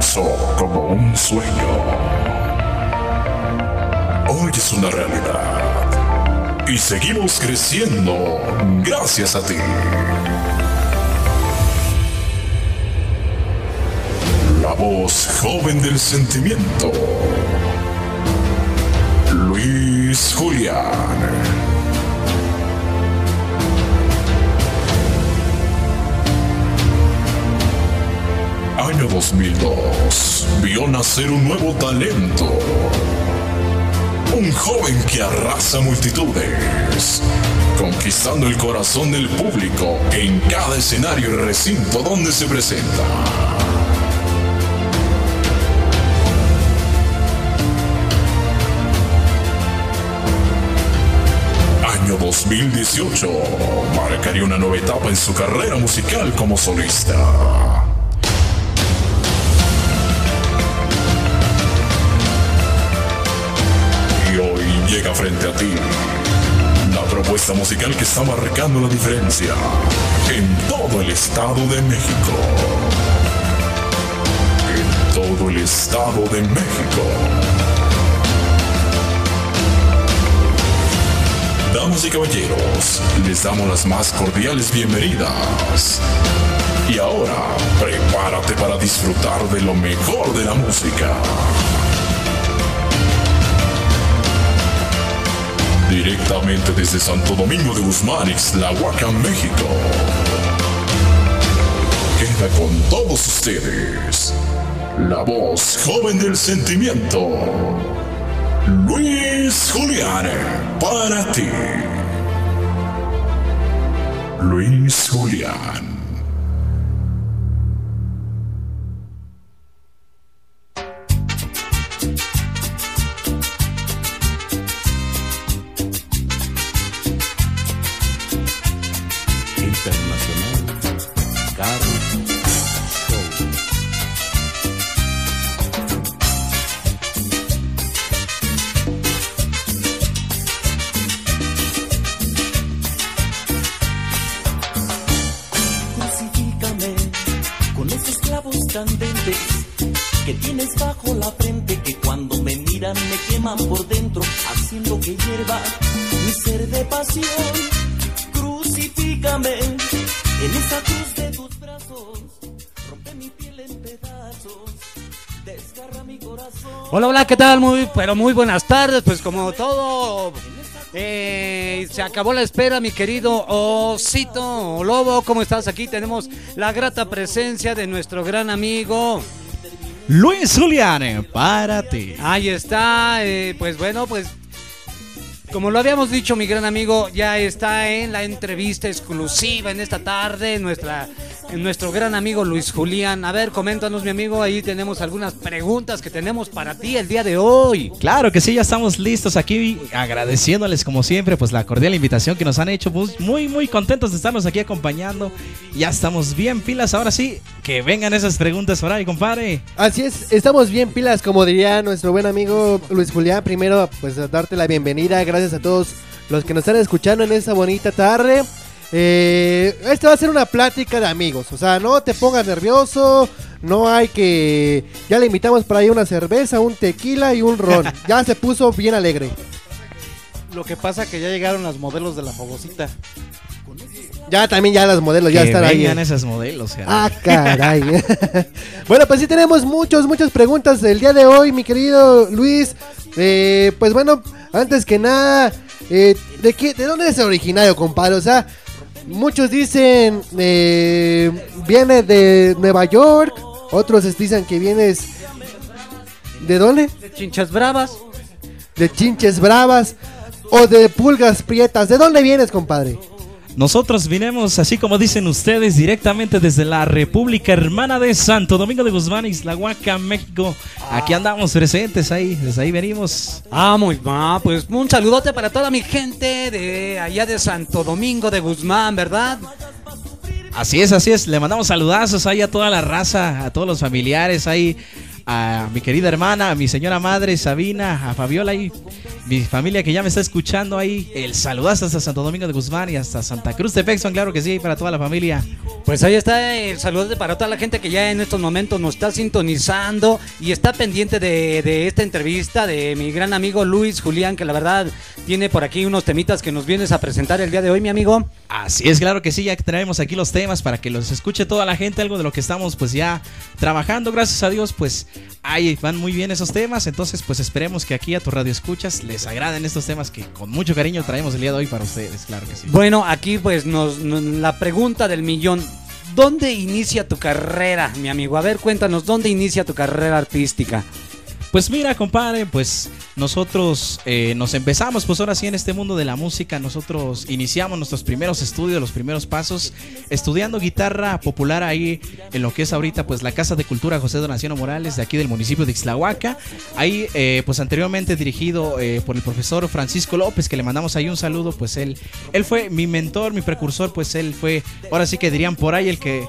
comenzó como un sueño. Hoy es una realidad. Y seguimos creciendo gracias a ti. La voz joven del sentimiento. Luis Julián. Año 2002 vio nacer un nuevo talento. Un joven que arrasa multitudes, conquistando el corazón del público en cada escenario y recinto donde se presenta. Año 2018 marcaría una nueva etapa en su carrera musical como solista. Frente a ti. La propuesta musical que está marcando la diferencia en todo el Estado de México. En todo el Estado de México. Damas y caballeros, les damos las más cordiales bienvenidas. Y ahora, prepárate para disfrutar de lo mejor de la música. Directamente desde Santo Domingo de Guzmán, Ixtlahuacán, México. Queda con todos ustedes la voz joven del sentimiento. Luis Julián, para ti. Luis Julián. Muy, pero muy buenas tardes. Pues como todo, eh, se acabó la espera, mi querido Osito Lobo. ¿Cómo estás? Aquí tenemos la grata presencia de nuestro gran amigo. Luis Julián, para ti. Ahí está, eh, pues bueno, pues como lo habíamos dicho, mi gran amigo ya está en la entrevista exclusiva en esta tarde, nuestra nuestro gran amigo Luis Julián. A ver, coméntanos, mi amigo, ahí tenemos algunas preguntas que tenemos para ti el día de hoy. Claro que sí, ya estamos listos aquí, agradeciéndoles como siempre, pues la cordial invitación que nos han hecho. Pues, muy, muy contentos de estarnos aquí acompañando. Ya estamos bien pilas, ahora sí, que vengan esas preguntas por ahí, compadre. Así es, estamos bien pilas, como diría nuestro buen amigo Luis Julián. Primero, pues darte la bienvenida, gracias a todos los que nos están escuchando en esta bonita tarde. Eh, esta va a ser una plática de amigos. O sea, no te pongas nervioso. No hay que. Ya le invitamos para ahí una cerveza, un tequila y un ron. ya se puso bien alegre. Lo que pasa que ya llegaron las modelos de la famosita. Ya también ya las modelos ya están ahí. esas modelos. Ah, caray. bueno, pues sí tenemos muchos, muchas preguntas del día de hoy, mi querido Luis. Eh, pues bueno, antes que nada, eh, ¿de qué, de dónde es originario, compadre? O sea, Muchos dicen eh, viene de Nueva York, otros dicen que vienes ¿de dónde? De Chinchas Bravas. De Chinches Bravas o de Pulgas Prietas. ¿De dónde vienes, compadre? Nosotros vinimos, así como dicen ustedes, directamente desde la República Hermana de Santo Domingo de Guzmán, Huaca, México. Aquí andamos presentes ahí, desde ahí venimos. Ah, muy bien, pues un saludote para toda mi gente de allá de Santo Domingo de Guzmán, ¿verdad? Así es, así es. Le mandamos saludazos ahí a toda la raza, a todos los familiares ahí, a mi querida hermana, a mi señora madre Sabina, a Fabiola y mi familia que ya me está escuchando ahí. El saludazo hasta Santo Domingo de Guzmán y hasta Santa Cruz de Pexon, claro que sí, para toda la familia. Pues ahí está el saludo para toda la gente que ya en estos momentos nos está sintonizando y está pendiente de, de esta entrevista de mi gran amigo Luis Julián, que la verdad tiene por aquí unos temitas que nos vienes a presentar el día de hoy, mi amigo. Así es, claro que sí, ya traemos aquí los temas para que los escuche toda la gente, algo de lo que estamos pues ya trabajando, gracias a Dios, pues ahí van muy bien esos temas, entonces pues esperemos que aquí a tu radio escuchas les agraden estos temas que con mucho cariño traemos el día de hoy para ustedes, claro que sí. Bueno, aquí pues nos, nos- la pregunta del millón. ¿Dónde inicia tu carrera, mi amigo? A ver, cuéntanos, ¿dónde inicia tu carrera artística? Pues mira, compadre, pues nosotros eh, nos empezamos, pues ahora sí en este mundo de la música, nosotros iniciamos nuestros primeros estudios, los primeros pasos, estudiando guitarra popular ahí en lo que es ahorita pues la Casa de Cultura José Donaciano Morales de aquí del municipio de Ixtlahuaca, ahí eh, pues anteriormente dirigido eh, por el profesor Francisco López, que le mandamos ahí un saludo, pues él, él fue mi mentor, mi precursor, pues él fue, ahora sí que dirían por ahí el que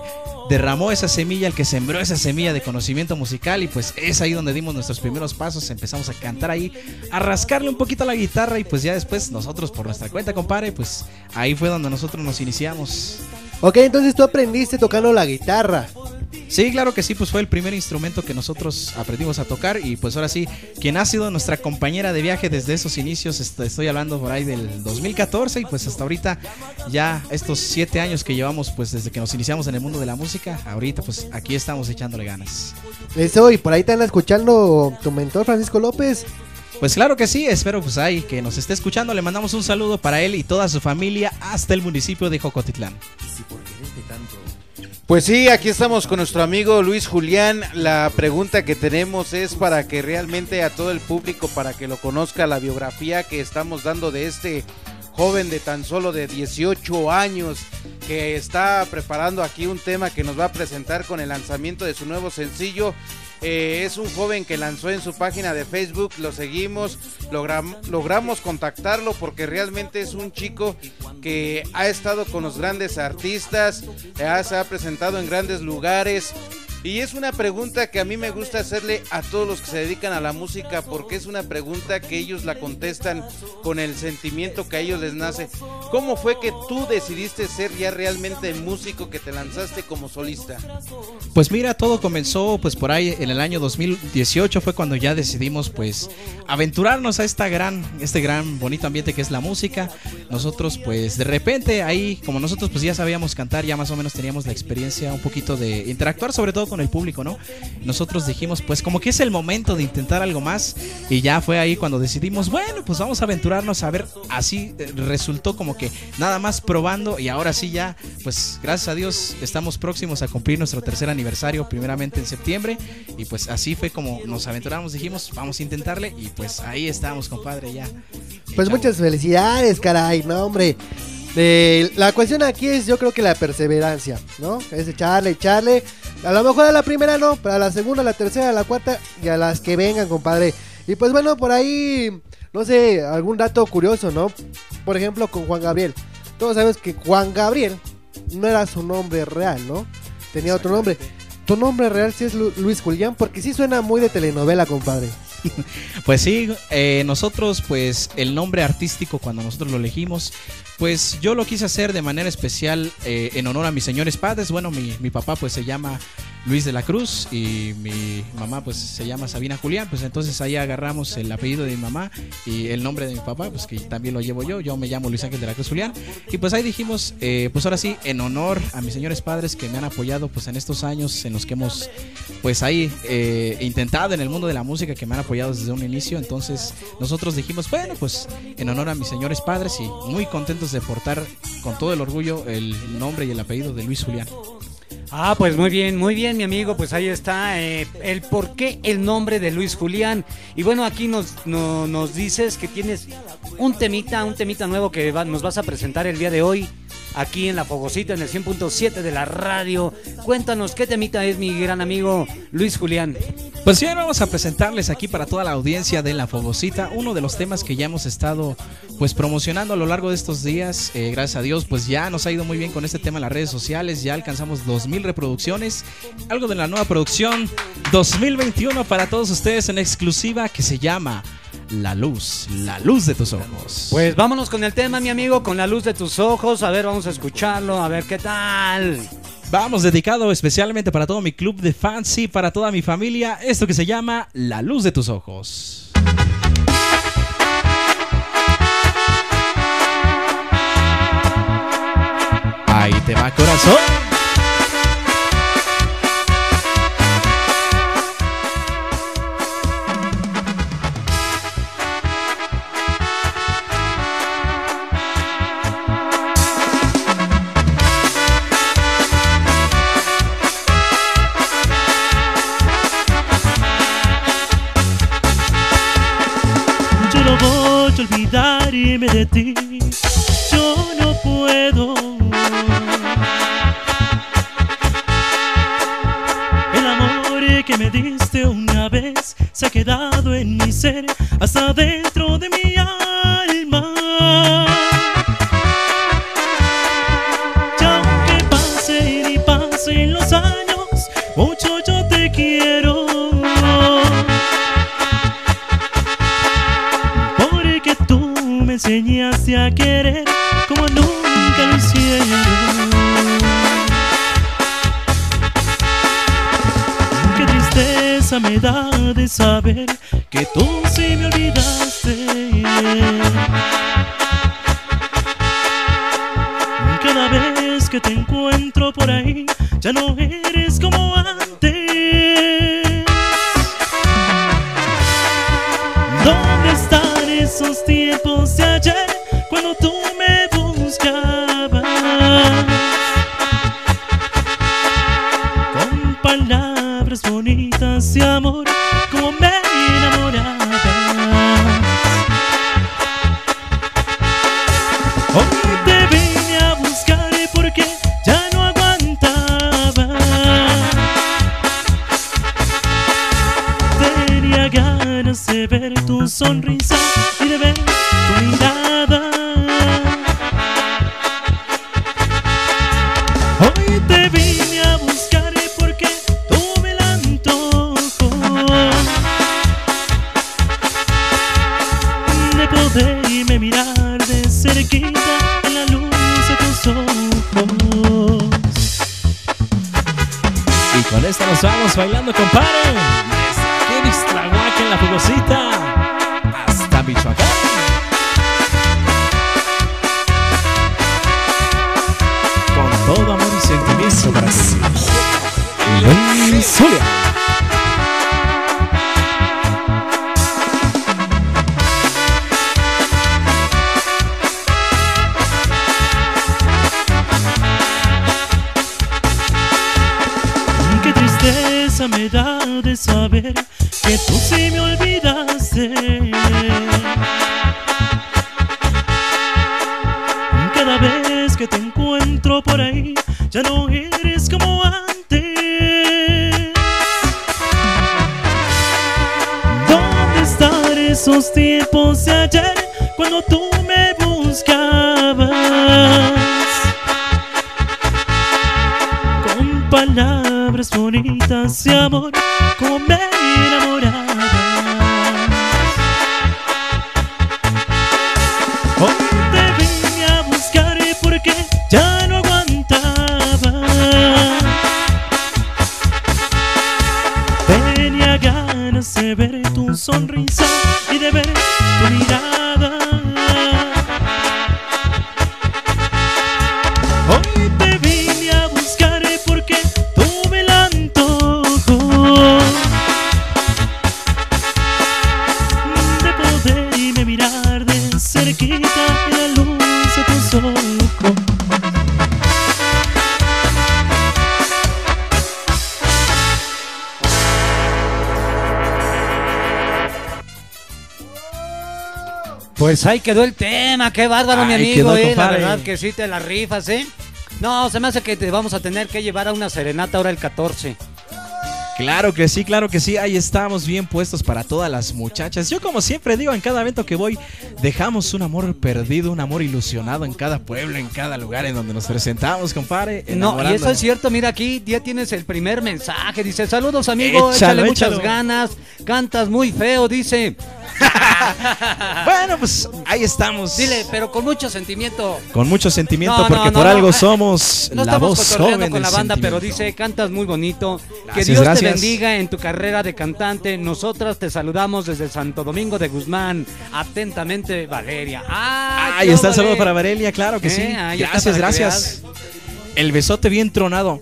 derramó esa semilla, el que sembró esa semilla de conocimiento musical y pues es ahí donde dimos nuestros primeros pasos, empezamos a cantar ahí, a rascarle un poquito a la guitarra y pues ya después nosotros por nuestra cuenta, compadre, pues ahí fue donde nosotros nos iniciamos. Ok, entonces tú aprendiste tocando la guitarra. Sí, claro que sí, pues fue el primer instrumento que nosotros aprendimos a tocar y pues ahora sí, quien ha sido nuestra compañera de viaje desde esos inicios, est- estoy hablando por ahí del 2014 y pues hasta ahorita ya estos siete años que llevamos pues desde que nos iniciamos en el mundo de la música, ahorita pues aquí estamos echándole ganas. Eso, y por ahí anda escuchando tu mentor Francisco López. Pues claro que sí, espero pues ahí que nos esté escuchando, le mandamos un saludo para él y toda su familia hasta el municipio de Jocotitlán. Pues sí, aquí estamos con nuestro amigo Luis Julián. La pregunta que tenemos es para que realmente a todo el público, para que lo conozca la biografía que estamos dando de este joven de tan solo de 18 años que está preparando aquí un tema que nos va a presentar con el lanzamiento de su nuevo sencillo. Eh, es un joven que lanzó en su página de Facebook, lo seguimos, logram- logramos contactarlo porque realmente es un chico que ha estado con los grandes artistas, eh, se ha presentado en grandes lugares. Y es una pregunta que a mí me gusta hacerle a todos los que se dedican a la música porque es una pregunta que ellos la contestan con el sentimiento que a ellos les nace. ¿Cómo fue que tú decidiste ser ya realmente músico que te lanzaste como solista? Pues mira, todo comenzó pues por ahí en el año 2018 fue cuando ya decidimos pues aventurarnos a esta gran, este gran bonito ambiente que es la música. Nosotros pues de repente ahí, como nosotros pues ya sabíamos cantar, ya más o menos teníamos la experiencia un poquito de interactuar sobre todo con el público, ¿no? Nosotros dijimos pues como que es el momento de intentar algo más y ya fue ahí cuando decidimos, bueno, pues vamos a aventurarnos a ver, así eh, resultó como que nada más probando y ahora sí ya, pues gracias a Dios estamos próximos a cumplir nuestro tercer aniversario, primeramente en septiembre y pues así fue como nos aventuramos, dijimos, vamos a intentarle y pues ahí estamos, compadre, ya. Pues muchas felicidades, caray, no hombre. Eh, la cuestión aquí es yo creo que la perseverancia, ¿no? Es echarle, echarle. A lo mejor a la primera no, pero a la segunda, a la tercera, a la cuarta y a las que vengan, compadre. Y pues bueno, por ahí, no sé, algún dato curioso, ¿no? Por ejemplo, con Juan Gabriel. Todos sabemos que Juan Gabriel no era su nombre real, ¿no? Tenía otro nombre. Tu nombre real sí es Lu- Luis Julián, porque sí suena muy de telenovela, compadre. Pues sí, eh, nosotros pues el nombre artístico cuando nosotros lo elegimos, pues yo lo quise hacer de manera especial eh, en honor a mis señores padres. Bueno, mi, mi papá pues se llama Luis de la Cruz y mi mamá pues se llama Sabina Julián, pues entonces ahí agarramos el apellido de mi mamá y el nombre de mi papá, pues que también lo llevo yo, yo me llamo Luis Ángel de la Cruz Julián. Y pues ahí dijimos, eh, pues ahora sí, en honor a mis señores padres que me han apoyado pues en estos años en los que hemos pues ahí intentado en el mundo de la música que me han apoyado desde un inicio, entonces nosotros dijimos, bueno, pues en honor a mis señores padres y muy contentos de portar con todo el orgullo el nombre y el apellido de Luis Julián. Ah, pues muy bien, muy bien, mi amigo. Pues ahí está eh, el por qué el nombre de Luis Julián. Y bueno, aquí nos, no- nos dices que tienes un temita, un temita nuevo que va- nos vas a presentar el día de hoy. Aquí en La Fogosita, en el 100.7 de la radio. Cuéntanos qué temita es mi gran amigo Luis Julián. Pues bien, vamos a presentarles aquí para toda la audiencia de La Fogosita uno de los temas que ya hemos estado pues promocionando a lo largo de estos días. Eh, gracias a Dios, pues ya nos ha ido muy bien con este tema en las redes sociales. Ya alcanzamos 2.000 reproducciones. Algo de la nueva producción 2021 para todos ustedes en exclusiva que se llama La Luz, la luz de tus ojos. Pues vámonos con el tema, mi amigo, con la luz de tus ojos. A ver, vamos a escucharlo, a ver qué tal. Vamos, dedicado especialmente para todo mi club de fans y para toda mi familia, esto que se llama La Luz de tus Ojos. Ahí te va corazón. De ti. Yo no puedo. El amor que me diste una vez se ha quedado en mi ser hasta dentro de mi alma. Saber que tú sí me olvidaste. Cada vez que te encuentro por ahí, ya no eres Con todo amor y sentimiento para ti. Luis tristeza me da de saber Pues ahí quedó el tema, qué bárbaro, mi amigo, eh. La verdad que sí te la rifas, eh. No, se me hace que te vamos a tener que llevar a una serenata ahora el 14. Claro que sí, claro que sí. Ahí estamos bien puestos para todas las muchachas. Yo como siempre digo, en cada evento que voy, dejamos un amor perdido, un amor ilusionado en cada pueblo, en cada lugar en donde nos presentamos, compadre. No, y eso es cierto, mira aquí ya tienes el primer mensaje, dice, saludos amigo, échale muchas échalo. ganas, cantas muy feo, dice, Bueno, pues ahí estamos. dile, pero con mucho sentimiento. Con mucho sentimiento, No, porque no, por no. algo somos la voz joven con la banda, pero dice, cantas muy bonito. que Gracias, Dios te bendiga en tu carrera de cantante. Nosotras te saludamos desde Santo Domingo de Guzmán. Atentamente, Valeria. Ah, Ahí está el saludo para Varelia, claro que Eh, sí. ahí Gracias, gracias. El besote bien tronado.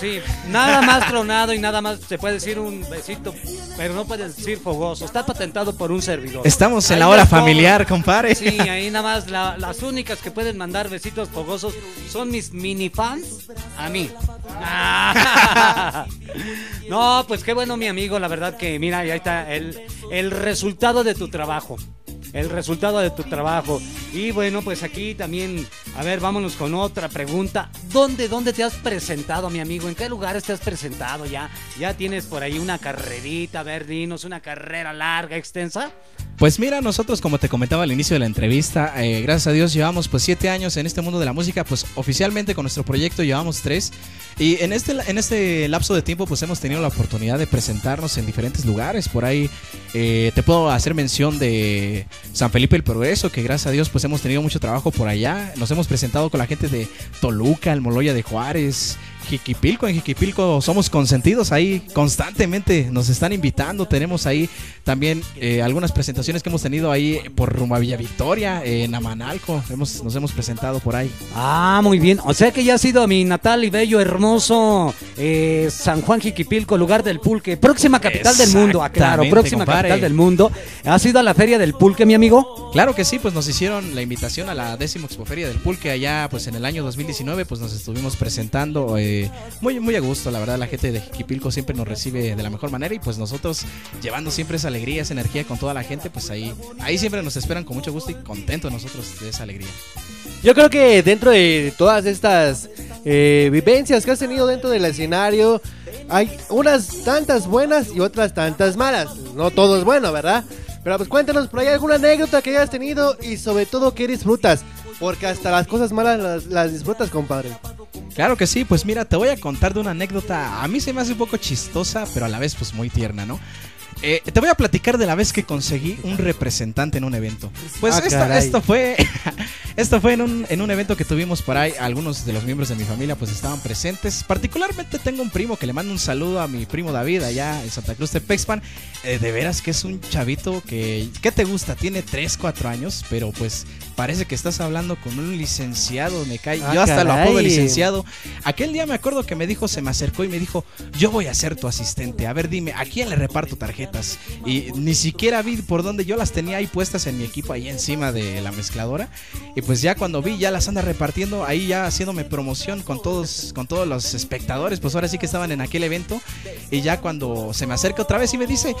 Sí, nada más tronado y nada más se puede decir un besito, pero no puedes decir fogoso. Está patentado por un servidor. Estamos en Ahí la hora familiar, compadre. Sí, ahí nada más la- las únicas que pueden mandar besitos fogosos son mis mini fans a mí. No, pues qué bueno mi amigo, la verdad que mira, ahí está el, el resultado de tu trabajo. El resultado de tu trabajo. Y bueno, pues aquí también, a ver, vámonos con otra pregunta. ¿Dónde, dónde te has presentado, mi amigo? ¿En qué lugares te has presentado ya? ¿Ya tienes por ahí una carrerita? A ver, dinos, una carrera larga, extensa. Pues mira, nosotros como te comentaba al inicio de la entrevista, eh, gracias a Dios llevamos pues siete años en este mundo de la música, pues oficialmente con nuestro proyecto llevamos tres y en este, en este lapso de tiempo pues hemos tenido la oportunidad de presentarnos en diferentes lugares, por ahí eh, te puedo hacer mención de San Felipe el Progreso, que gracias a Dios pues hemos tenido mucho trabajo por allá, nos hemos presentado con la gente de Toluca, el Moloya de Juárez, Jiquipilco, en Jiquipilco somos consentidos ahí constantemente, nos están invitando, tenemos ahí también eh, algunas presentaciones que hemos tenido ahí por rumbo a Villa Victoria, eh, en Amanalco, hemos, nos hemos presentado por ahí. Ah, muy bien. O sea que ya ha sido mi natal y bello, hermoso eh, San Juan Jiquipilco, lugar del pulque. Próxima capital del mundo, aclaro. Próxima capital del mundo. ¿Ha sido a la feria del pulque, mi amigo? Claro que sí, pues nos hicieron la invitación a la décimo expoferia del Pulque allá pues en el año 2019, pues nos estuvimos presentando eh, muy muy a gusto, la verdad la gente de Jiquipilco siempre nos recibe de la mejor manera y pues nosotros llevando siempre esa alegría, esa energía con toda la gente, pues ahí ahí siempre nos esperan con mucho gusto y contentos nosotros de esa alegría. Yo creo que dentro de todas estas eh, vivencias que has tenido dentro del escenario, hay unas tantas buenas y otras tantas malas. No todo es bueno, ¿verdad? Pero pues cuéntanos por ahí alguna anécdota que hayas tenido y sobre todo que disfrutas. Porque hasta las cosas malas las, las disfrutas, compadre. Claro que sí, pues mira, te voy a contar de una anécdota. A mí se me hace un poco chistosa, pero a la vez pues muy tierna, ¿no? Eh, te voy a platicar de la vez que conseguí un representante en un evento. Pues Ah, esto fue, esto fue en un, en un evento que tuvimos por ahí. Algunos de los miembros de mi familia pues estaban presentes. Particularmente tengo un primo que le mando un saludo a mi primo David allá en Santa Cruz de Pexpan. Eh, de veras que es un chavito que, ¿qué te gusta? Tiene 3, 4 años, pero pues parece que estás hablando con un licenciado, me cae. Ah, Yo hasta lo apodo licenciado. Aquel día me acuerdo que me dijo, se me acercó y me dijo, yo voy a ser tu asistente. A ver, dime, ¿a quién le reparto tarjetas? Y ni siquiera vi por dónde yo las tenía ahí puestas en mi equipo, ahí encima de la mezcladora. Y pues ya cuando vi, ya las anda repartiendo, ahí ya haciéndome promoción con todos, con todos los espectadores, pues ahora sí que estaban en aquel evento. Y ya cuando se me acerca otra vez y me dice,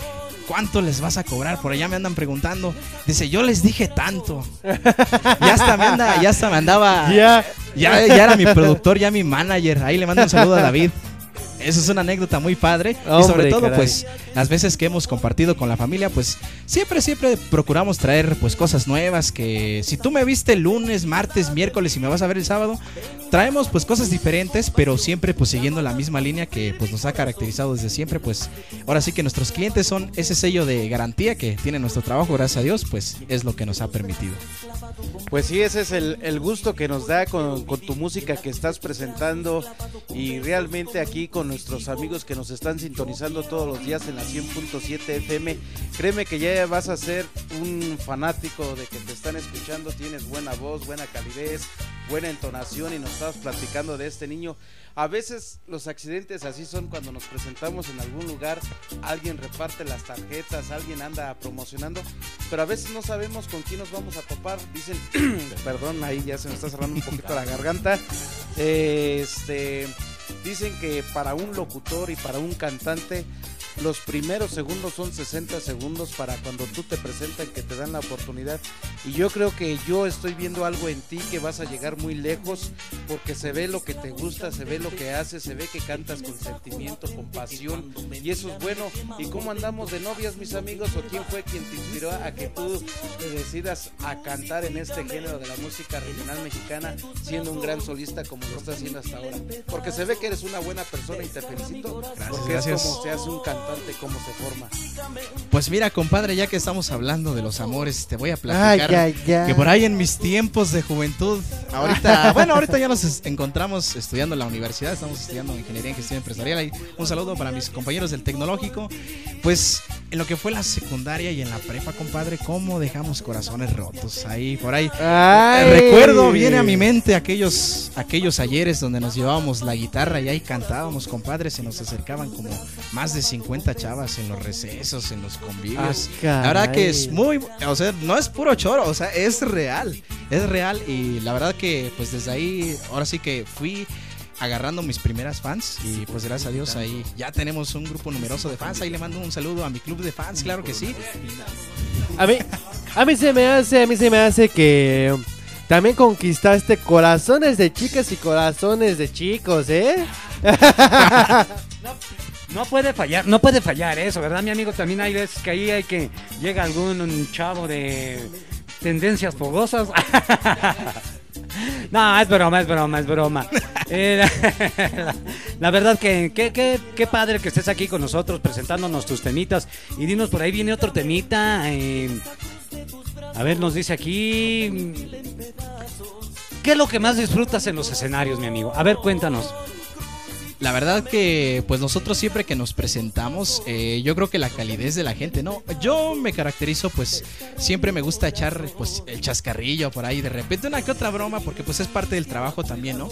¿cuánto les vas a cobrar? Por allá me andan preguntando. Dice, yo les dije tanto. Ya hasta me anda, ya hasta me andaba. Ya. Ya, ya era mi productor, ya mi manager. Ahí le mando un saludo a David. Eso es una anécdota muy padre. y sobre todo, caray. pues, las veces que hemos compartido con la familia, pues, siempre, siempre procuramos traer, pues, cosas nuevas. Que si tú me viste el lunes, martes, miércoles y me vas a ver el sábado, traemos, pues, cosas diferentes, pero siempre, pues, siguiendo la misma línea que, pues, nos ha caracterizado desde siempre. Pues, ahora sí que nuestros clientes son ese sello de garantía que tiene nuestro trabajo, gracias a Dios, pues, es lo que nos ha permitido. Pues sí, ese es el, el gusto que nos da con, con tu música que estás presentando y realmente aquí con nuestros amigos que nos están sintonizando todos los días en la 100.7 FM, créeme que ya vas a ser un fanático de que te están escuchando, tienes buena voz, buena calidez, buena entonación y nos estabas platicando de este niño. A veces los accidentes así son cuando nos presentamos en algún lugar, alguien reparte las tarjetas, alguien anda promocionando, pero a veces no sabemos con quién nos vamos a topar. Dicen, perdón, ahí ya se me está cerrando un poquito la garganta. Este, dicen que para un locutor y para un cantante los primeros segundos son 60 segundos para cuando tú te presentan que te dan la oportunidad. Y yo creo que yo estoy viendo algo en ti que vas a llegar muy lejos porque se ve lo que te gusta, se ve lo que haces, se ve que cantas con sentimiento, con pasión y eso es bueno. ¿Y cómo andamos de novias, mis amigos? ¿O quién fue quien te inspiró a que tú te decidas a cantar en este género de la música regional mexicana siendo un gran solista como lo estás haciendo hasta ahora? Porque se ve que eres una buena persona y te felicito porque gracias. es como se hace un cómo se forma. Pues mira, compadre, ya que estamos hablando de los amores, te voy a platicar Ay, ay, ay. que por ahí en mis tiempos de juventud, ahorita, bueno, ahorita ya nos encontramos estudiando en la universidad, estamos estudiando ingeniería en gestión empresarial. Un saludo para mis compañeros del tecnológico. Pues en lo que fue la secundaria y en la prepa, compadre, cómo dejamos corazones rotos ahí, por ahí. Ay. Recuerdo, viene a mi mente aquellos, aquellos ayeres donde nos llevábamos la guitarra y ahí cantábamos, compadre, se nos acercaban como más de 50 chavas en los recesos, en los convivios. Ah, la verdad que es muy, o sea, no es puro choro, o sea, es real, es real y la verdad que pues desde ahí, ahora sí que fui agarrando mis primeras fans y pues gracias a Dios ahí ya tenemos un grupo numeroso de fans, ahí le mando un saludo a mi club de fans, claro que sí. A mí, a mí se me hace, a mí se me hace que también conquistaste corazones de chicas y corazones de chicos, ¿eh? No puede fallar, no puede fallar eso, ¿verdad, mi amigo? También hay veces que ahí hay que llega algún un chavo de tendencias fogosas. No, es broma, es broma, es broma. Eh, la, la verdad que qué padre que estés aquí con nosotros presentándonos tus temitas. Y dinos, por ahí viene otro temita. eh, a ver, nos dice aquí... ¿Qué es lo que más disfrutas en los escenarios, mi amigo? A ver, cuéntanos. La verdad que pues nosotros siempre que nos presentamos, eh, yo creo que la calidez de la gente, ¿no? Yo me caracterizo pues siempre me gusta echar pues el chascarrillo por ahí, de repente una que otra broma porque pues es parte del trabajo también, ¿no?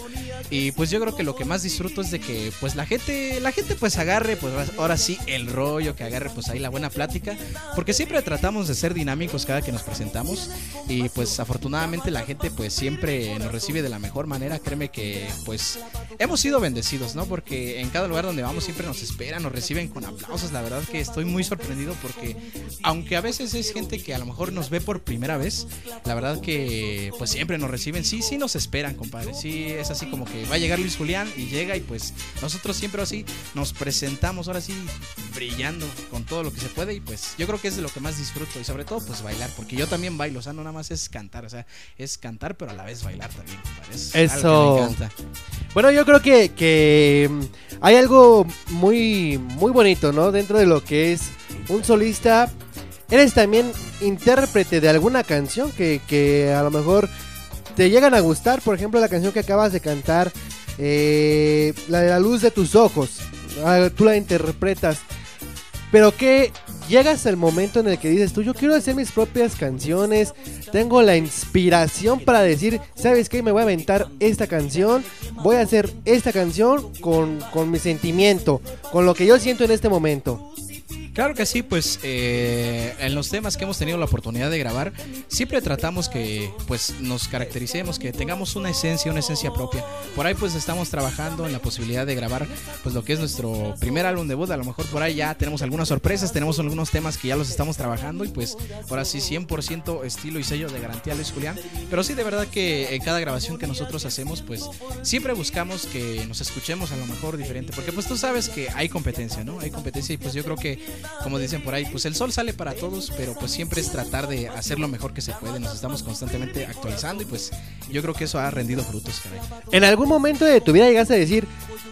Y pues yo creo que lo que más disfruto es de que pues la gente, la gente pues agarre pues ahora sí el rollo, que agarre pues ahí la buena plática, porque siempre tratamos de ser dinámicos cada que nos presentamos y pues afortunadamente la gente pues siempre nos recibe de la mejor manera, créeme que pues hemos sido bendecidos, ¿no? Porque en cada lugar donde vamos siempre nos esperan, nos reciben con aplausos. La verdad que estoy muy sorprendido porque, aunque a veces es gente que a lo mejor nos ve por primera vez, la verdad que pues siempre nos reciben. Sí, sí nos esperan, compadre. Sí, es así como que va a llegar Luis Julián y llega y pues nosotros siempre así nos presentamos ahora sí brillando con todo lo que se puede y pues yo creo que es de lo que más disfruto y sobre todo pues bailar, porque yo también bailo, o sea, no nada más es cantar, o sea, es cantar pero a la vez bailar también, compadre. Es algo que Eso. me encanta. Bueno, yo creo que, que mm, hay algo muy, muy bonito, ¿no? Dentro de lo que es un solista. Eres también intérprete de alguna canción que, que a lo mejor te llegan a gustar. Por ejemplo, la canción que acabas de cantar, eh, la la luz de tus ojos. Ah, tú la interpretas. Pero que llegas al momento en el que dices tú, yo quiero hacer mis propias canciones, tengo la inspiración para decir, ¿sabes qué? Me voy a aventar esta canción, voy a hacer esta canción con, con mi sentimiento, con lo que yo siento en este momento. Claro que sí, pues eh, en los temas que hemos tenido la oportunidad de grabar, siempre tratamos que pues nos caractericemos, que tengamos una esencia, una esencia propia. Por ahí pues estamos trabajando en la posibilidad de grabar pues lo que es nuestro primer álbum debut, a lo mejor por ahí ya tenemos algunas sorpresas, tenemos algunos temas que ya los estamos trabajando y pues ahora sí 100% estilo y sello de garantía Luis Julián. Pero sí de verdad que en cada grabación que nosotros hacemos pues siempre buscamos que nos escuchemos a lo mejor diferente, porque pues tú sabes que hay competencia, ¿no? Hay competencia y pues yo creo que como dicen por ahí, pues el sol sale para todos, pero pues siempre es tratar de hacer lo mejor que se puede. Nos estamos constantemente actualizando y pues yo creo que eso ha rendido frutos, caray. En algún momento de tu vida llegaste a decir,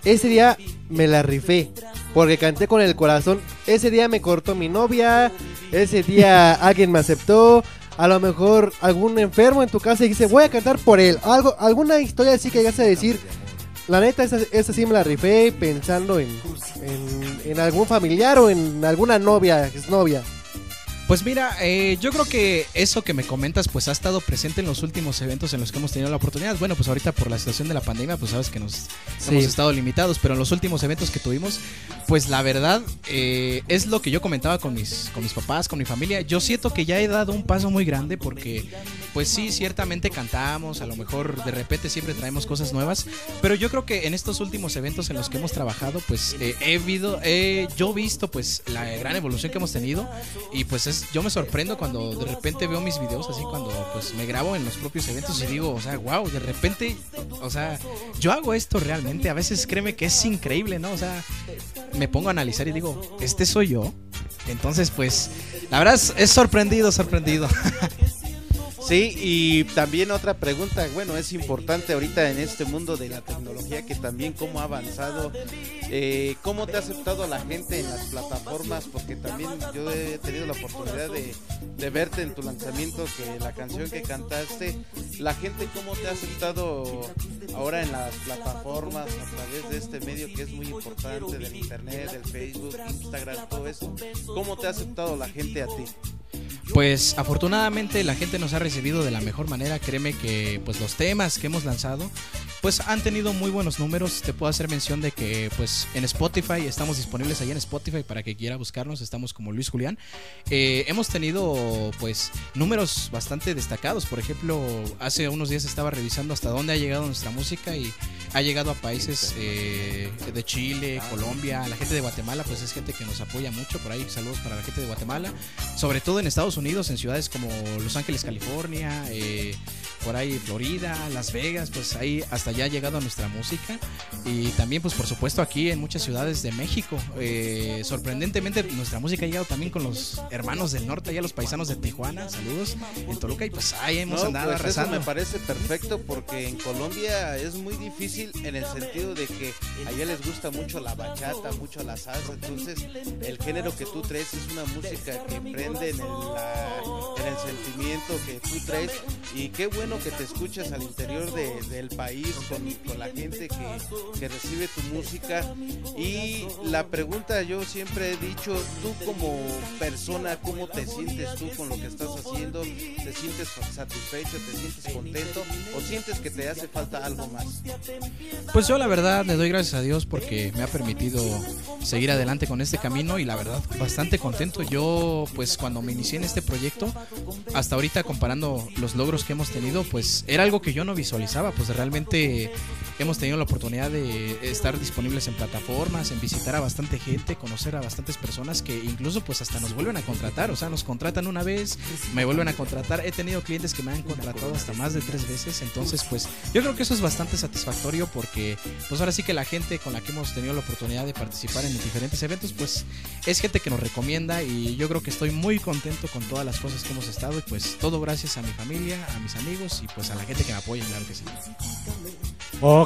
ese día me la rifé, porque canté con el corazón, ese día me cortó mi novia, ese día alguien me aceptó, a lo mejor algún enfermo en tu casa y dice, voy a cantar por él, algo, alguna historia así que llegaste a decir, la neta, esa, esa sí me la rifé pensando en, en, en algún familiar o en alguna novia, exnovia. Pues mira, eh, yo creo que eso que me comentas pues ha estado presente en los últimos eventos en los que hemos tenido la oportunidad. Bueno, pues ahorita por la situación de la pandemia pues sabes que nos Sí. hemos estado limitados, pero en los últimos eventos que tuvimos pues la verdad eh, es lo que yo comentaba con mis, con mis papás, con mi familia. Yo siento que ya he dado un paso muy grande porque pues sí, ciertamente cantamos, a lo mejor de repente siempre traemos cosas nuevas, pero yo creo que en estos últimos eventos en los que hemos trabajado pues eh, he, vido, he yo visto pues la gran evolución que hemos tenido y pues es, yo me sorprendo cuando de repente veo mis videos así cuando pues me grabo en los propios eventos y digo, o sea, wow, de repente, o sea, yo hago esto realmente, a veces créeme que es increíble, ¿no? O sea, me pongo a analizar y digo, este soy yo. Entonces, pues, la verdad es sorprendido, sorprendido. Sí, y también otra pregunta, bueno, es importante ahorita en este mundo de la tecnología que también cómo ha avanzado, eh, cómo te ha aceptado la gente en las plataformas, porque también yo he tenido la oportunidad de, verte en tu lanzamiento, que la canción que cantaste, la gente cómo te ha aceptado ahora en las plataformas a través de este medio que es muy importante, del internet, del Facebook, Instagram, todo eso, cómo te ha aceptado la gente a ti. Pues afortunadamente la gente nos ha recibido de la mejor manera. Créeme que pues los temas que hemos lanzado pues han tenido muy buenos números. Te puedo hacer mención de que pues en Spotify estamos disponibles allá en Spotify para que quiera buscarnos. Estamos como Luis Julián. Eh, hemos tenido pues números bastante destacados. Por ejemplo, hace unos días estaba revisando hasta dónde ha llegado nuestra música y ha llegado a países eh, de Chile, Colombia, la gente de Guatemala, pues es gente que nos apoya mucho por ahí. Saludos para la gente de Guatemala, sobre todo en Estados Unidos, en ciudades como Los Ángeles, California, eh, por ahí Florida, Las Vegas, pues ahí hasta allá ha llegado nuestra música y también pues por supuesto aquí en muchas ciudades de México. Eh, sorprendentemente nuestra música ha llegado también con los hermanos del norte, allá los paisanos de Tijuana, saludos en Toluca y pues ahí hemos No, andado pues eso arrasando. me parece perfecto porque en Colombia es muy difícil en el sentido de que allá les gusta mucho la bachata, mucho la salsa, entonces el género que tú traes es una música que prende en el, la- en el sentimiento que tú traes y qué bueno que te escuchas al interior de- del país con, con la gente que, que recibe tu música y la pregunta yo siempre he dicho, tú como persona, ¿cómo te sientes tú con lo que estás haciendo? ¿Te sientes satisfecho, te sientes contento o sientes que te hace falta algo más? Pues yo la verdad le doy gracias a Dios porque me ha permitido seguir adelante con este camino y la verdad bastante contento. Yo pues cuando me inicié en este proyecto, hasta ahorita comparando los logros que hemos tenido, pues era algo que yo no visualizaba, pues realmente hemos tenido la oportunidad de estar disponibles en plataformas, en visitar a bastante gente, conocer a bastantes personas que incluso pues hasta nos vuelven a contratar, o sea, nos contratan una vez, me vuelven a contratar, he tenido clientes que me han contratado hasta más de tres veces, entonces pues yo creo que eso es bastante satisfactorio porque pues ahora sí que la gente con la que hemos tenido la oportunidad de participar en diferentes eventos pues es gente que nos recomienda y yo creo que estoy muy contento con todas las cosas que hemos estado. Y pues todo gracias a mi familia, a mis amigos y pues a la gente que me apoya, claro que sí.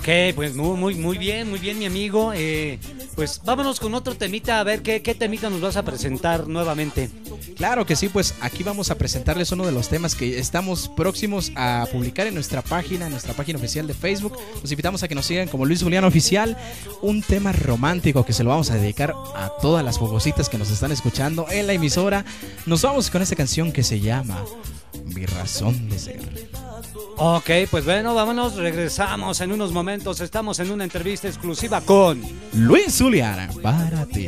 Ok, pues muy, muy, muy bien, muy bien, mi amigo. Eh, pues vámonos con otro temita, a ver qué, qué temita nos vas a presentar nuevamente. Claro que sí, pues aquí vamos a presentarles uno de los temas que estamos próximos a publicar en nuestra página, en nuestra página oficial de Facebook. Los invitamos a que nos sigan como Luis Julián Oficial. Un tema romántico que se lo vamos a dedicar a todas las fogositas que nos están escuchando en la emisora. Nos vamos con esta canción que se llama Mi razón de ser. Ok, pues bueno, vámonos, regresamos en unos momentos. Estamos en una entrevista exclusiva con... Luis Julián, para ti.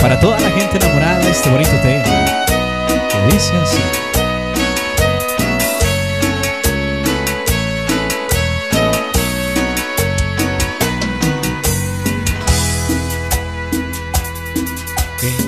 Para toda la gente enamorada de este bonito tema, que dice así.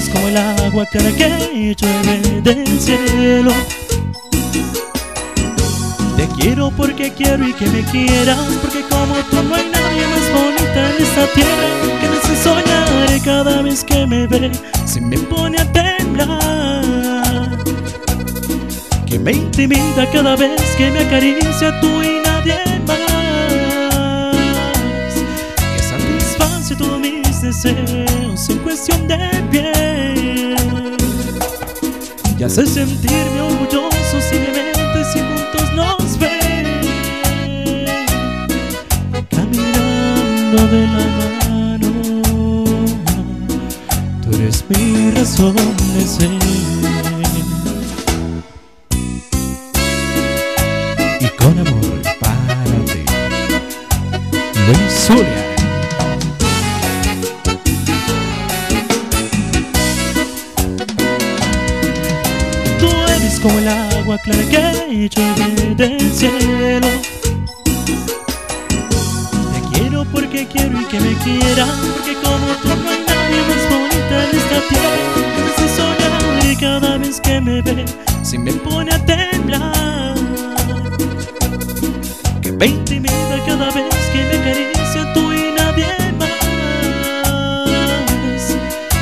Eres como el agua clara que llueve del cielo. Te quiero porque quiero y que me quieras, porque como tú no hay nadie más bonita en esta tierra que me hace soñar cada vez que me ve, se me pone a temblar. Que me intimida cada vez que me acaricia tú y nadie más. Que satisface todos deseos en cuestión de piel. Y hace sentirme orgulloso simplemente si juntos nos ven Caminando de la mano Tú eres mi razón de ser. Y con amor para ti Luis Zulia como el agua clara que llueve del cielo. Te quiero porque quiero y que me quieras, porque como tú no hay nadie más bonita en esta tierra. Hace soñar y cada vez que me ve, se me pone a temblar. Que me intimida cada vez que me acaricia tú y nadie más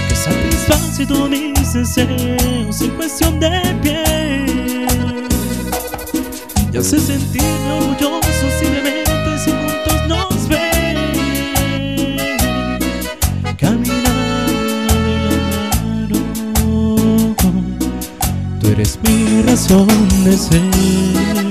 que satisface todos mis deseos en cuestión de piel. Y hace sentirme orgulloso simplemente si juntos nos ven caminando de la mano. Tú eres mi razón de ser.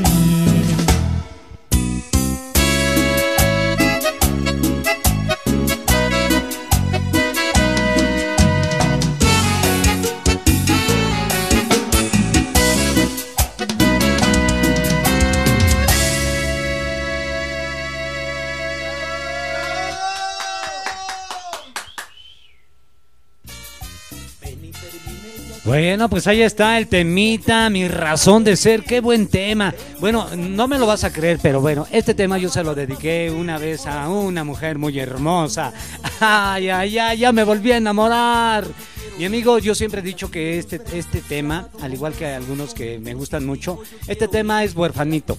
Bueno, pues ahí está el temita, mi razón de ser, qué buen tema. Bueno, no me lo vas a creer, pero bueno, este tema yo se lo dediqué una vez a una mujer muy hermosa. Ay, ay, ay, ya me volví a enamorar. Mi amigo, yo siempre he dicho que este, este tema, al igual que algunos que me gustan mucho, este tema es huerfanito.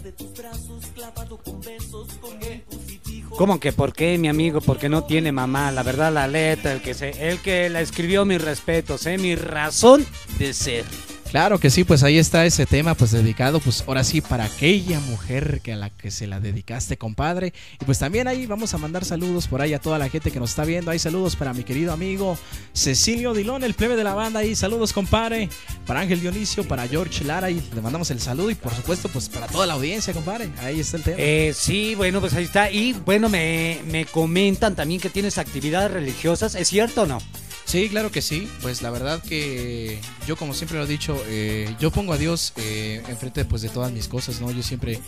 ¿Cómo que por qué, mi amigo? Porque no tiene mamá. La verdad, la letra, el que, se, el que la escribió, mis respetos, ¿eh? mi razón de ser. Claro que sí, pues ahí está ese tema, pues dedicado, pues ahora sí, para aquella mujer que a la que se la dedicaste, compadre. Y pues también ahí vamos a mandar saludos por ahí a toda la gente que nos está viendo. Hay saludos para mi querido amigo Cecilio Dilón, el plebe de la banda. Ahí saludos, compadre. Para Ángel Dionisio, para George Lara, y le mandamos el saludo. Y por supuesto, pues para toda la audiencia, compadre. Ahí está el tema. Eh, sí, bueno, pues ahí está. Y bueno, me, me comentan también que tienes actividades religiosas. ¿Es cierto o no? Sí, claro que sí. Pues la verdad que yo, como siempre lo he dicho, eh, yo pongo a Dios eh, enfrente pues, de todas mis cosas, ¿no? Yo siempre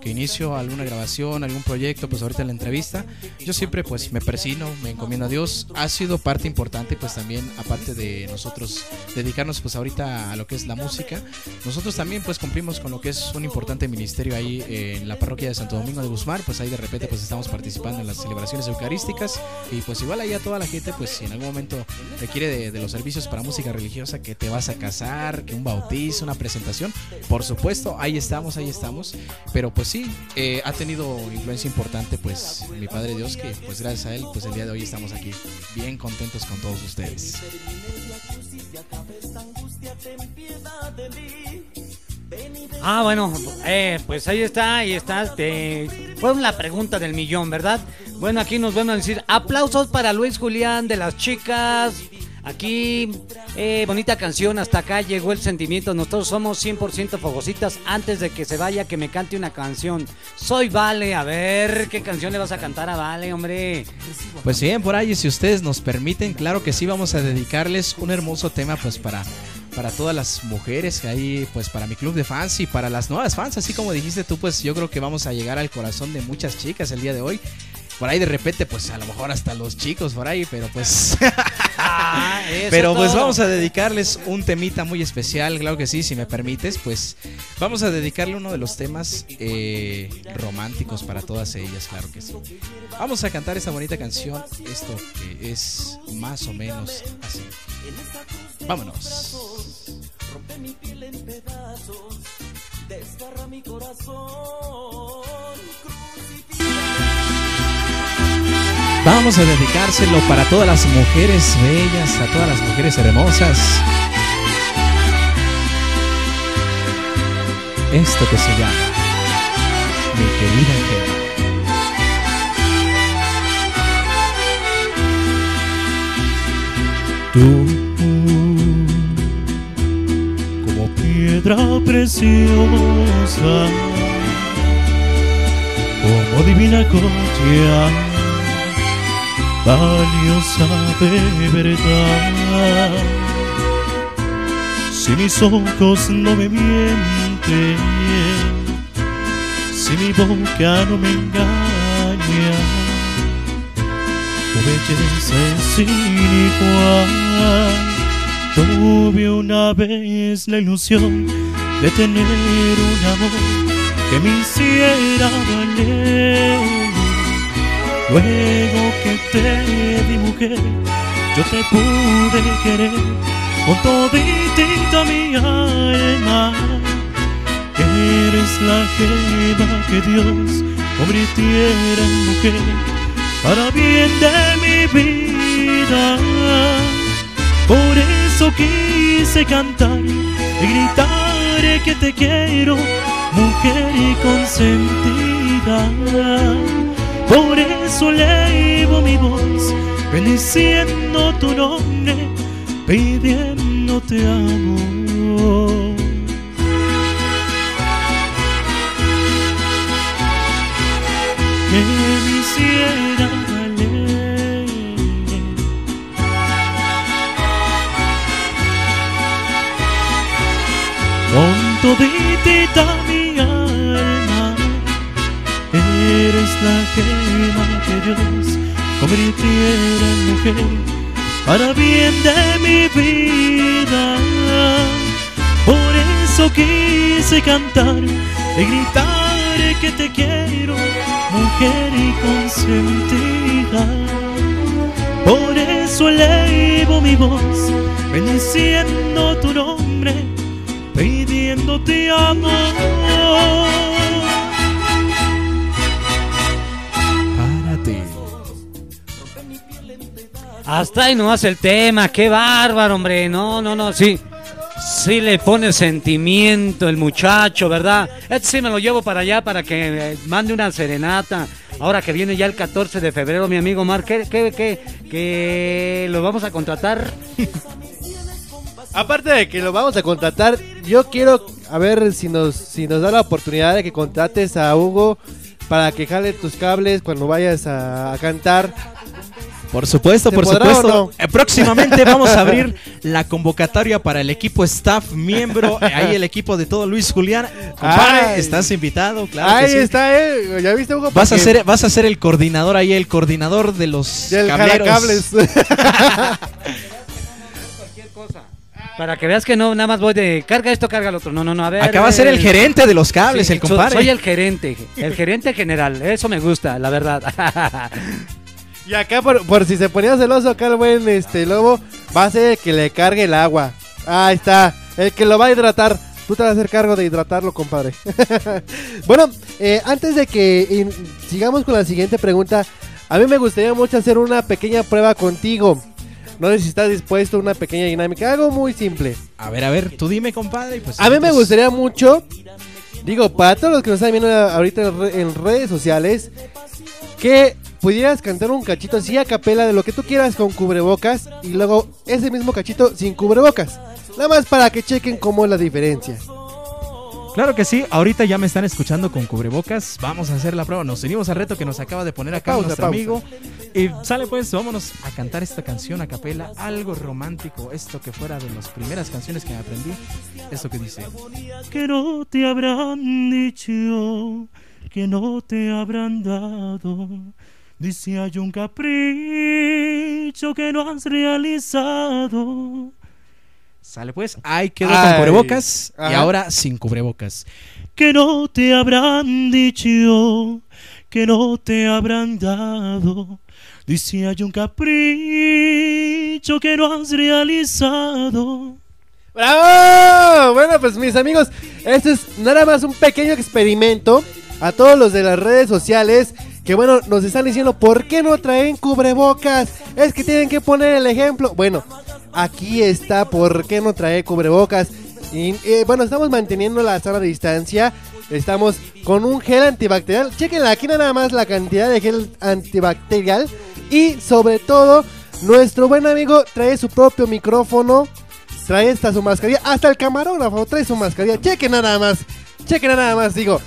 que inicio alguna grabación, algún proyecto, pues ahorita en la entrevista, yo siempre pues me persino, me encomiendo a Dios. Ha sido parte importante, pues también, aparte de nosotros dedicarnos pues ahorita a lo que es la música, nosotros también pues cumplimos con lo que es un importante ministerio ahí en la parroquia de Santo Domingo de Guzmán, pues ahí de repente pues estamos participando en las celebraciones eucarísticas y pues igual ahí a toda la gente, pues si en algún momento requiere de, de, los servicios para música religiosa, que te vas a casar, que un bautizo, una presentación. Por supuesto, ahí estamos, ahí estamos. Pero pues sí, eh, ha tenido influencia importante pues mi Padre Dios, que pues gracias a él, pues el día de hoy estamos aquí bien contentos con todos ustedes. Ah, bueno, eh, pues ahí está, ahí está. Te... Fue la pregunta del millón, ¿verdad? Bueno, aquí nos van a decir aplausos para Luis Julián de las chicas. Aquí, eh, bonita canción, hasta acá llegó el sentimiento. Nosotros somos 100% fogositas. Antes de que se vaya, que me cante una canción. Soy Vale, a ver, ¿qué canción le vas a cantar a Vale, hombre? Pues bien, por ahí, si ustedes nos permiten, claro que sí, vamos a dedicarles un hermoso tema, pues para para todas las mujeres que hay, pues para mi club de fans y para las nuevas fans, así como dijiste tú, pues yo creo que vamos a llegar al corazón de muchas chicas el día de hoy. Por ahí de repente, pues a lo mejor hasta los chicos por ahí, pero pues... Ah, eso pero pues todo. vamos a dedicarles un temita muy especial, claro que sí, si me permites, pues vamos a dedicarle uno de los temas eh, románticos para todas ellas, claro que sí. Vamos a cantar esta bonita canción, esto que es más o menos así. Vámonos. Vamos a dedicárselo para todas las mujeres bellas, a todas las mujeres hermosas. Esto que se llama Mi querida Gema. Tú, como piedra preciosa, como divina joya, valiosa de verdad. Si mis ojos no me mienten, si mi boca no me engaña, tu belleza es sin igual. Tuve una vez la ilusión de tener un amor que me hiciera valer. Luego que te mujer, yo te pude querer con toditita mi alma. Eres la gema que Dios convirtiera en mujer para bien de mi vida. Por eso quise cantar y gritar que te quiero, mujer y consentida. Por eso elevo mi voz, bendiciendo tu nombre, pidiéndote amor. Convirtiera en mujer para bien de mi vida. Por eso quise cantar y gritar que te quiero, mujer y consentida. Por eso elevo mi voz, bendiciendo tu nombre, pidiéndote amor. Hasta ahí no hace el tema, qué bárbaro, hombre. No, no, no, sí. Sí le pone sentimiento el muchacho, ¿verdad? Este sí me lo llevo para allá para que eh, mande una serenata. Ahora que viene ya el 14 de febrero, mi amigo Mar, ¿qué, qué, qué, que lo vamos a contratar? Aparte de que lo vamos a contratar, yo quiero a ver si nos, si nos da la oportunidad de que contrates a Hugo para que jale tus cables cuando vayas a cantar. Por supuesto, ¿Se por supuesto. no? Eh, Próximamente vamos a abrir la convocatoria para el equipo staff miembro, eh, ahí el equipo de todo Luis Julián. Compadre, estás invitado, claro. que Ahí sí. está, ¿eh? ¿Ya viste, Hugo? Vas a ser, vas a ser el coordinador ahí, el coordinador de los Del cableros. jalacables. Para que veas que no, nada más voy de carga esto, carga lo otro. No, no, no, a ver. Acá va a ser el eh, gerente de los cables, sí, el compadre. Soy el gerente, el gerente general. Eso me gusta, la verdad. y acá, por, por si se ponía celoso acá el buen este lobo, va a ser el que le cargue el agua. Ahí está, el que lo va a hidratar. Tú te vas a hacer cargo de hidratarlo, compadre. bueno, eh, antes de que sigamos con la siguiente pregunta, a mí me gustaría mucho hacer una pequeña prueba contigo. No sé si estás dispuesto a una pequeña dinámica, algo muy simple. A ver, a ver, tú dime, compadre. Pues, A mí me gustaría mucho, digo, para todos los que nos están viendo ahorita en, re- en redes sociales, que pudieras cantar un cachito así a capela de lo que tú quieras con cubrebocas y luego ese mismo cachito sin cubrebocas. Nada más para que chequen cómo es la diferencia. Claro que sí, ahorita ya me están escuchando con cubrebocas. Vamos a hacer la prueba. Nos unimos al reto que nos acaba de poner acá Pausa, nuestro pausa. amigo. Y sale pues, vámonos a cantar esta canción a capela, algo romántico, esto que fuera de las primeras canciones que me aprendí. Esto que dice. que no te habrán dicho, que no te habrán dado. Dice hay un capricho que no has realizado. Sale pues, ahí quedó con cubrebocas y ahora sin cubrebocas. Que no te habrán dicho, que no te habrán dado. Dice hay un capricho que no has realizado. ¡Bravo! Bueno, pues mis amigos, este es nada más un pequeño experimento a todos los de las redes sociales que bueno, nos están diciendo por qué no traen cubrebocas. Es que tienen que poner el ejemplo. Bueno, aquí está por qué no trae cubrebocas. Y eh, bueno, estamos manteniendo la sana distancia. Estamos con un gel antibacterial. Chequen aquí nada más la cantidad de gel antibacterial. Y sobre todo, nuestro buen amigo trae su propio micrófono. Trae esta su mascarilla. Hasta el camarógrafo trae su mascarilla. Chequen nada más. Chequen nada más, digo.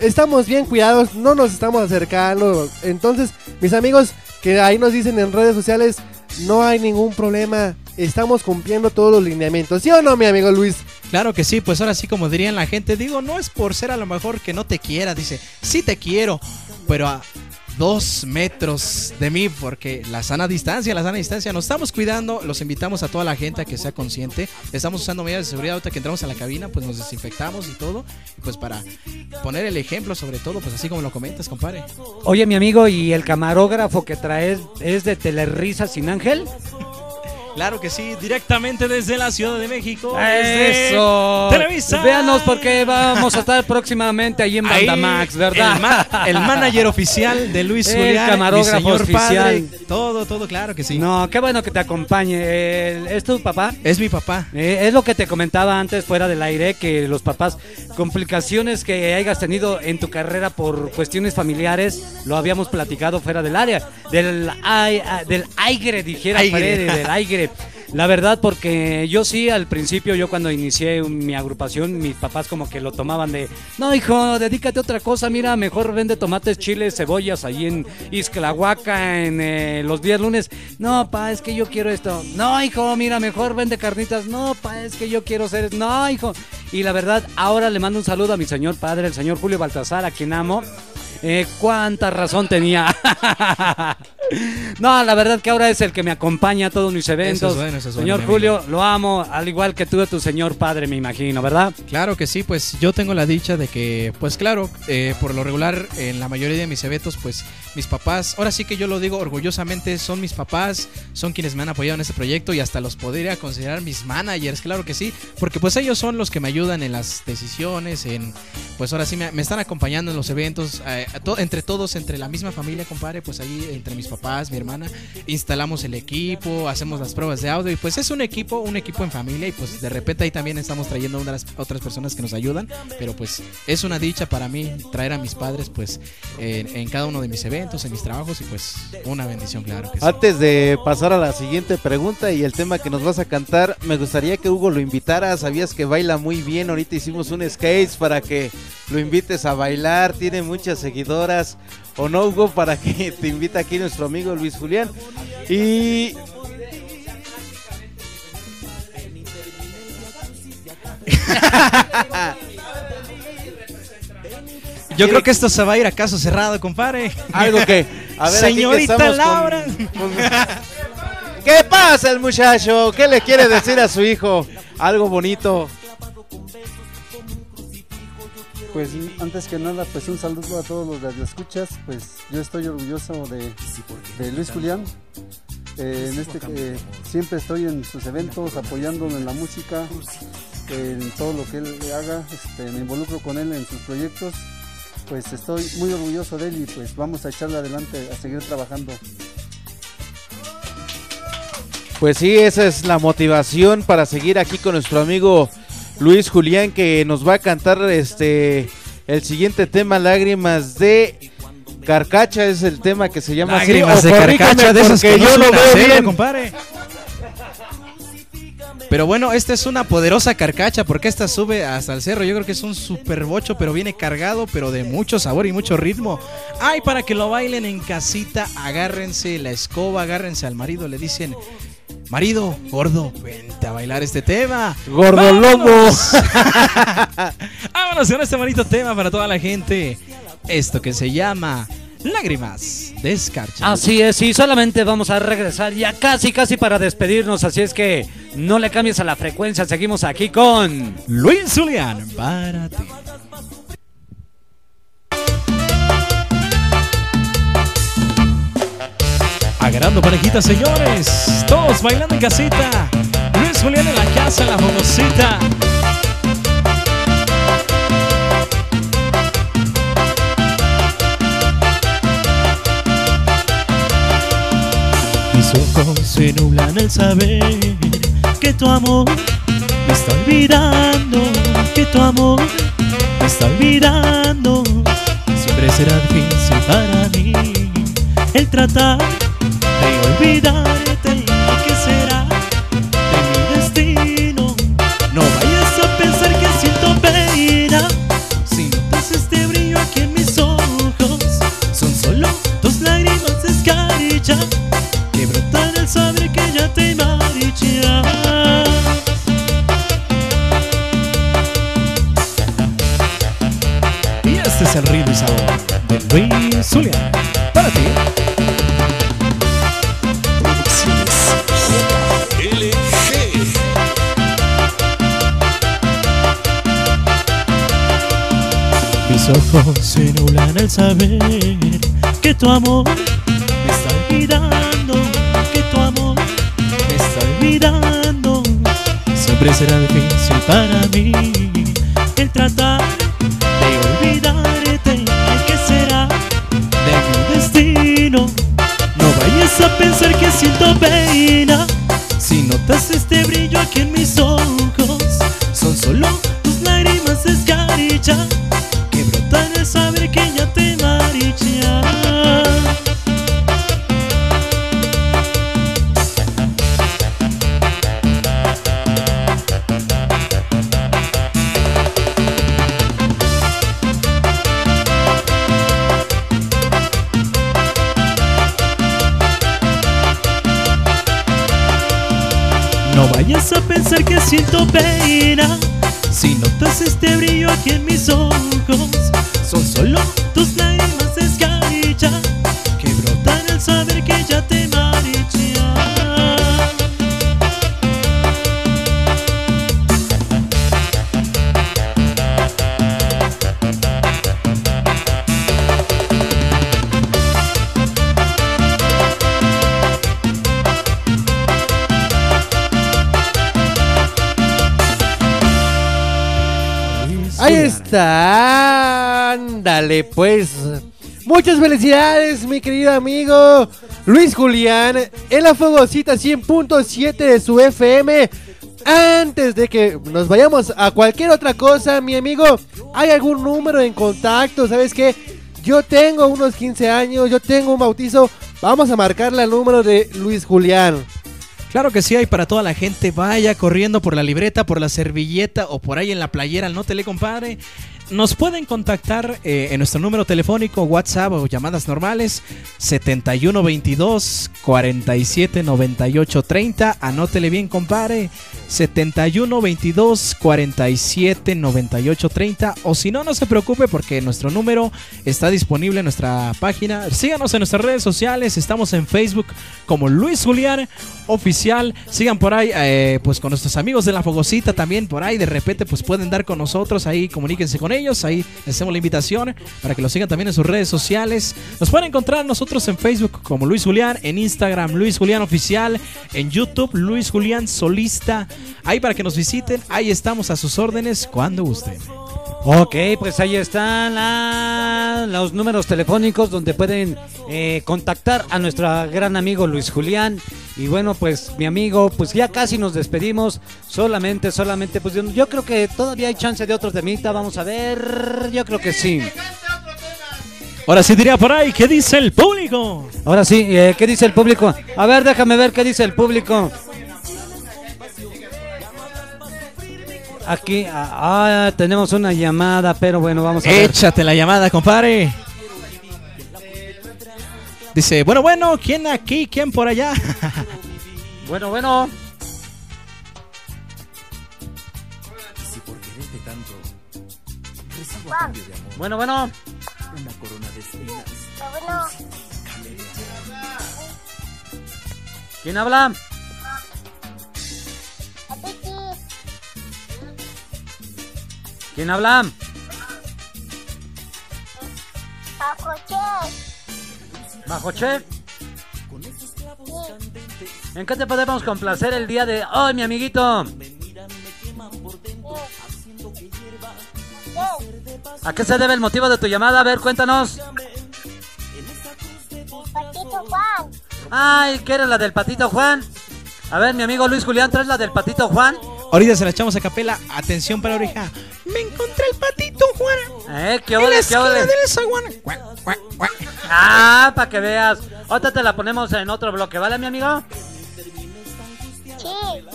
Estamos bien cuidados, no nos estamos acercando. Entonces, mis amigos que ahí nos dicen en redes sociales, no hay ningún problema. Estamos cumpliendo todos los lineamientos. ¿Sí o no, mi amigo Luis? Claro que sí, pues ahora sí como dirían la gente, digo, no es por ser a lo mejor que no te quiera, dice, sí te quiero, pero a dos metros de mí, porque la sana distancia, la sana distancia, nos estamos cuidando, los invitamos a toda la gente a que sea consciente, estamos usando medidas de seguridad, ahorita que entramos a la cabina, pues nos desinfectamos y todo, pues para poner el ejemplo sobre todo, pues así como lo comentas, compadre. Oye, mi amigo, ¿y el camarógrafo que traes es de Telerisa sin Ángel? Claro que sí, directamente desde la Ciudad de México. desde Eso. Televisa. Véanos porque vamos a estar próximamente ahí en Bandamax, ¿verdad? El, ma- el manager oficial de Luis El Julián, mi camarógrafo señor padre, oficial. todo, todo, claro que sí. No, qué bueno que te acompañe. El- ¿Es tu papá? Es mi papá. Eh, es lo que te comentaba antes fuera del aire, que los papás, complicaciones que hayas tenido en tu carrera por cuestiones familiares, lo habíamos platicado fuera del área, del, ah, del aire, dijera Aire. Freddy, del aire. La verdad, porque yo sí, al principio, yo cuando inicié mi agrupación, mis papás como que lo tomaban de, no, hijo, dedícate a otra cosa, mira, mejor vende tomates, chiles, cebollas ahí en Isclahuaca en eh, los días lunes. No, pa, es que yo quiero esto. No, hijo, mira, mejor vende carnitas. No, pa, es que yo quiero ser... No, hijo. Y la verdad, ahora le mando un saludo a mi señor padre, el señor Julio Baltasar, a quien amo. Eh, cuánta razón tenía. no, la verdad que ahora es el que me acompaña a todos mis eventos. bueno, eso es bueno, señor Julio, lo amo, al igual que tú de tu señor padre, me imagino, ¿verdad? Claro que sí, pues yo tengo la dicha de que, pues claro, eh, por lo regular en la mayoría de mis eventos, pues mis papás, ahora sí que yo lo digo orgullosamente, son mis papás, son quienes me han apoyado en este proyecto y hasta los podría considerar mis managers, claro que sí, porque pues ellos son los que me ayudan en las decisiones, en, pues ahora sí me, me están acompañando en los eventos, eh, a to- entre todos, entre la misma familia, compadre, pues ahí entre mis papás, mi hermana, instalamos el equipo, hacemos las pruebas de audio y pues es un equipo, un equipo en familia y pues de repente ahí también estamos trayendo a unas otras personas que nos ayudan, pero pues es una dicha para mí traer a mis padres pues en, en cada uno de mis eventos, en mis trabajos y pues una bendición, claro que sí. Antes de pasar a la siguiente pregunta y el tema que nos vas a cantar, me gustaría que Hugo lo invitara. Sabías que baila muy bien. Ahorita hicimos un skate para que lo invites a bailar. Tiene muchas seguidoras. ¿O no, Hugo? Para que te invite aquí nuestro amigo Luis Julián. Y Yo creo que esto se va a ir a caso cerrado, compadre. algo que. A ver, que Señorita Laura. con- ¿Qué pasa el muchacho? ¿Qué le quiere decir a su hijo? Algo bonito. Pues antes que nada, pues un saludo a todos los radioescuchas. Pues yo estoy orgulloso de, de Luis Julián. Eh, en este que siempre estoy en sus eventos, apoyándolo en la música, en todo lo que él haga. Este, me involucro con él en sus proyectos. Pues estoy muy orgulloso de él y pues vamos a echarle adelante a seguir trabajando. Pues sí, esa es la motivación para seguir aquí con nuestro amigo Luis Julián que nos va a cantar este el siguiente tema Lágrimas de Carcacha es el tema que se llama. Lágrimas de carcacha de porque que no yo lo veo bien. compadre. Pero bueno, esta es una poderosa carcacha porque esta sube hasta el cerro. Yo creo que es un super bocho, pero viene cargado, pero de mucho sabor y mucho ritmo. Ay, para que lo bailen en casita, agárrense la escoba, agárrense al marido, le dicen, marido, gordo, vente a bailar este tema. Gordo lobo. ¡Vámonos! Con este bonito tema para toda la gente. Esto que se llama Lágrimas de Escarcha. Así es, y solamente vamos a regresar ya casi, casi para despedirnos, así es que no le cambies a la frecuencia, seguimos aquí con... Luis Julián, para ti. Agarrando parejitas, señores. Todos bailando en casita. Luis Julián en la casa, la famosita. Mis ojos se nublan al saber que tu amor me está olvidando, que tu amor me está olvidando. Siempre será difícil para mí el tratar que siento pena si notas este brillo aquí en mis ojos. Son solo dos lágrimas de escarcha que brotan al saber que ya te marchas. Y este es el ritmo y sabor de Luis Zulian. Para ti. Ojos se nublan al saber que tu amor me está olvidando, que tu amor me está olvidando. Siempre será difícil para mí el tratar de olvidarte. ¿Qué será de mi destino? No vayas a pensar que siento pena si notas este brillo Ándale, pues. Muchas felicidades, mi querido amigo Luis Julián, en la Fogosita 100.7 de su FM. Antes de que nos vayamos a cualquier otra cosa, mi amigo, ¿hay algún número en contacto? ¿Sabes qué? Yo tengo unos 15 años, yo tengo un bautizo. Vamos a marcarle al número de Luis Julián. Claro que sí, hay para toda la gente. Vaya corriendo por la libreta, por la servilleta o por ahí en la playera, no te le compadre. Nos pueden contactar eh, en nuestro número telefónico, WhatsApp o llamadas normales 7122 47 98 30. Anótele bien, compadre. 7122 47 98 30. O si no, no se preocupe porque nuestro número está disponible en nuestra página. Síganos en nuestras redes sociales. Estamos en Facebook como Luis Julián Oficial. Sigan por ahí, eh, pues con nuestros amigos de la Fogosita también. Por ahí de repente, pues pueden dar con nosotros. Ahí comuníquense con ellos. Ahí les hacemos la invitación para que lo sigan también en sus redes sociales. Nos pueden encontrar nosotros en Facebook como Luis Julián, en Instagram Luis Julián Oficial, en YouTube Luis Julián Solista. Ahí para que nos visiten, ahí estamos a sus órdenes cuando gusten. Ok, pues ahí están la- los números telefónicos donde pueden eh, contactar a nuestro gran amigo Luis Julián. Y bueno, pues mi amigo, pues ya casi nos despedimos. Solamente, solamente, pues yo, creo que todavía hay chance de otro temita. Vamos a ver, yo creo que sí. Ahora sí diría por ahí, ¿qué dice el público? Ahora sí, eh, ¿qué dice el público? A ver, déjame ver qué dice el público. Aquí, ah, ah, tenemos una llamada, pero bueno, vamos a ver. Échate la llamada, compadre. Dice, bueno, bueno, ¿quién aquí? ¿Quién por allá? Bueno, bueno. Bueno, bueno. ¿Quién habla? ¿Quién habla? Bajo chef. ¿En qué te podemos complacer el día de hoy, mi amiguito? ¿A qué se debe el motivo de tu llamada? A ver, cuéntanos. Patito Juan. Ay, ¿qué era la del patito Juan? A ver, mi amigo Luis Julián, ¿traes la del patito Juan? Ahorita se la echamos a capela. Atención para la oreja. Me encontré el patito, Juan. ¿Eh? ¿Qué En la ole, qué ole? Ah, para que veas. Otra te la ponemos en otro bloque, ¿vale, mi amigo? Sí.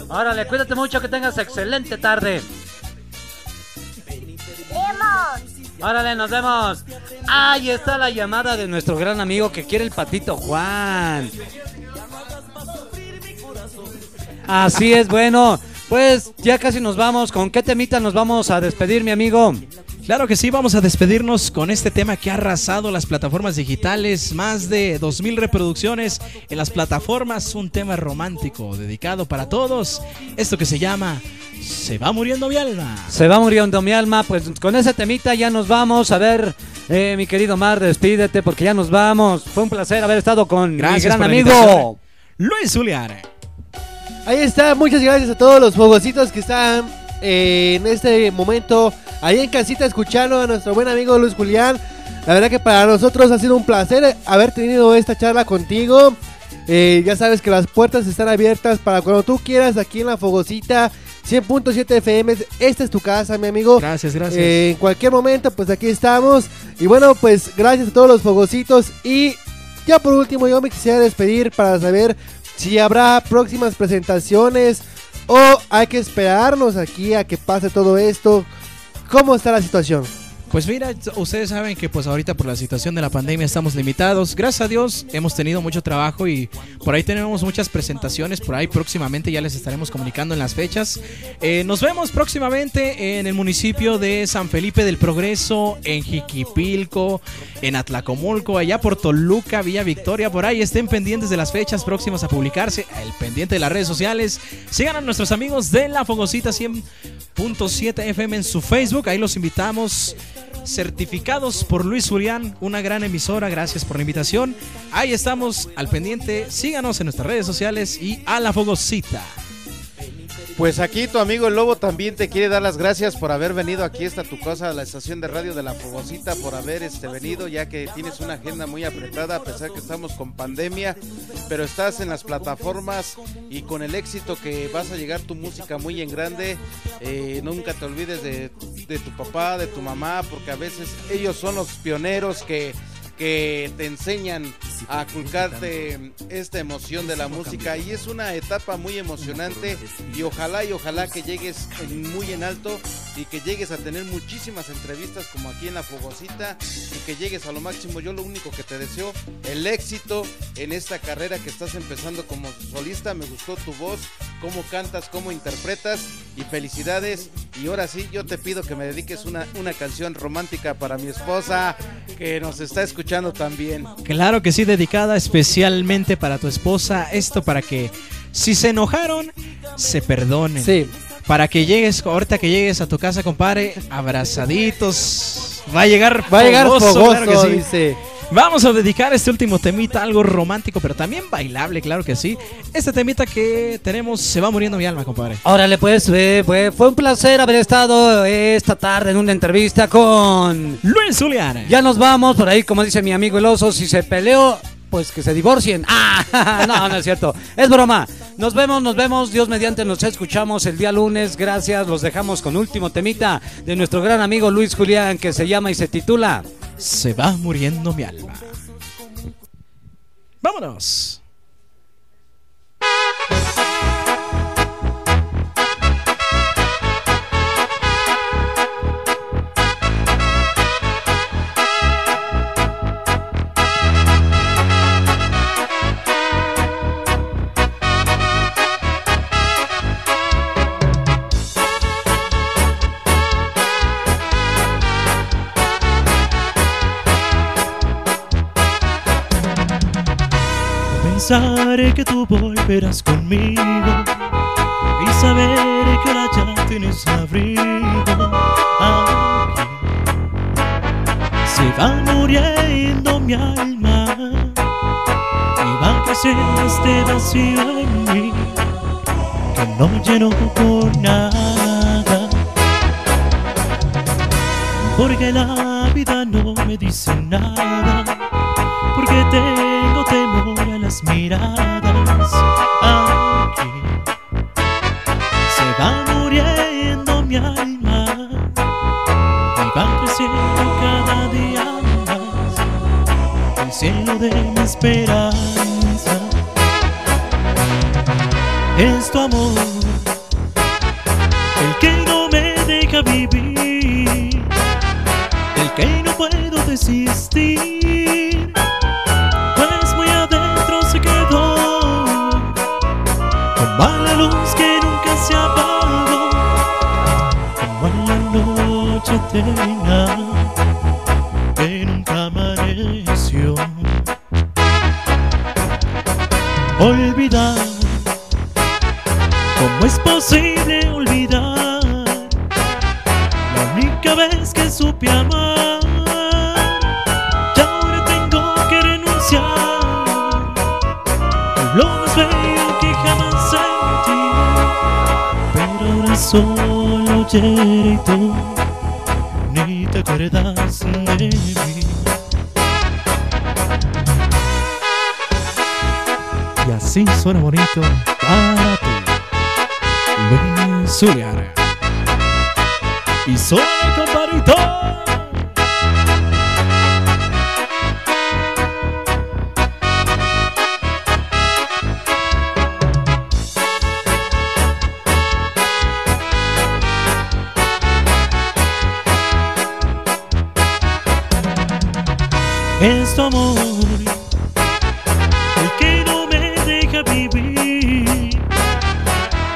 Órale, cuídate mucho, que tengas excelente tarde. Vemos. Órale, nos vemos. Ahí está la llamada de nuestro gran amigo que quiere el patito Juan. Así es, bueno. Pues ya casi nos vamos. ¿Con qué temita nos vamos a despedir, mi amigo? Claro que sí, vamos a despedirnos con este tema que ha arrasado las plataformas digitales, más de 2.000 reproducciones en las plataformas, un tema romántico dedicado para todos, esto que se llama Se va muriendo mi alma. Se va muriendo mi alma. Pues con ese temita ya nos vamos. A ver, eh, mi querido Mar, despídete porque ya nos vamos. Fue un placer haber estado con Gracias mi gran amigo. Luis Zulian. Ahí está, muchas gracias a todos los fogocitos que están eh, en este momento ahí en casita escuchando a nuestro buen amigo Luis Julián. La verdad que para nosotros ha sido un placer haber tenido esta charla contigo. Eh, ya sabes que las puertas están abiertas para cuando tú quieras aquí en la Fogosita 100.7 FM. Esta es tu casa, mi amigo. Gracias, gracias. Eh, en cualquier momento, pues aquí estamos. Y bueno, pues gracias a todos los fogocitos. Y ya por último, yo me quisiera despedir para saber si habrá próximas presentaciones o hay que esperarnos aquí a que pase todo esto. ¿Cómo está la situación? Pues mira, ustedes saben que pues ahorita por la situación de la pandemia estamos limitados. Gracias a Dios hemos tenido mucho trabajo y por ahí tenemos muchas presentaciones. Por ahí próximamente ya les estaremos comunicando en las fechas. Eh, nos vemos próximamente en el municipio de San Felipe del Progreso, en Jiquipilco, en Atlacomulco, allá por Toluca, Villa Victoria. Por ahí estén pendientes de las fechas próximas a publicarse. El pendiente de las redes sociales. Sigan a nuestros amigos de La Fogosita 100.7 FM en su Facebook. Ahí los invitamos certificados por Luis Julián, una gran emisora. Gracias por la invitación. Ahí estamos al pendiente. Síganos en nuestras redes sociales y a la Fogosita. Pues aquí tu amigo el Lobo también te quiere dar las gracias por haber venido aquí hasta tu casa, a la estación de radio de La Fogosita, por haber este, venido, ya que tienes una agenda muy apretada, a pesar que estamos con pandemia, pero estás en las plataformas y con el éxito que vas a llegar tu música muy en grande, eh, nunca te olvides de, de tu papá, de tu mamá, porque a veces ellos son los pioneros que que te enseñan a culcarte esta emoción de la música y es una etapa muy emocionante y ojalá y ojalá que llegues en- muy en alto y que llegues a tener muchísimas entrevistas como aquí en la Fogosita y que llegues a lo máximo. Yo lo único que te deseo, el éxito en esta carrera que estás empezando como solista. Me gustó tu voz, cómo cantas, cómo interpretas y felicidades. Y ahora sí, yo te pido que me dediques una, una canción romántica para mi esposa que nos está escuchando también. Claro que sí, dedicada especialmente para tu esposa. Esto para que si se enojaron, se perdonen. Sí. Para que llegues, ahorita que llegues a tu casa, compadre, abrazaditos. Va a llegar Va a llegar fogoso, fogoso, claro que sí. dice. Vamos a dedicar este último temita, algo romántico, pero también bailable, claro que sí. Este temita que tenemos se va muriendo mi alma, compadre. Órale, pues, eh, fue, fue un placer haber estado esta tarde en una entrevista con... Luis Zulian. Ya nos vamos, por ahí, como dice mi amigo el oso, si se peleó, pues que se divorcien. Ah, no, no es cierto. Es broma. Nos vemos, nos vemos. Dios mediante nos escuchamos el día lunes. Gracias. Los dejamos con último temita de nuestro gran amigo Luis Julián que se llama y se titula Se va muriendo mi alma. Vámonos. Pensaré que tú volverás conmigo y saber que ahora ya tienes abrigo aquí. Se va muriendo mi alma y va creciendo este vacío en mí que no lleno por nada. Porque la vida no me dice nada, porque tengo te las miradas aquí se va muriendo mi alma y va creciendo cada día más. El cielo de mi esperanza es tu amor.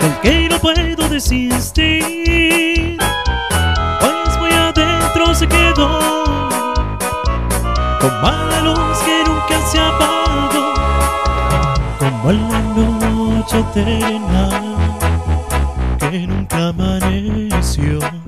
Aunque no puedo desistir Pues muy adentro se quedó Como a la luz que nunca se apagó Como en la noche eterna Que nunca amaneció.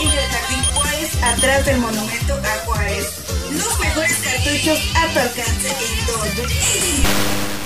y del Jardín Juárez atrás del monumento a Juárez. Los mejores cartuchos a tu alcance en donde.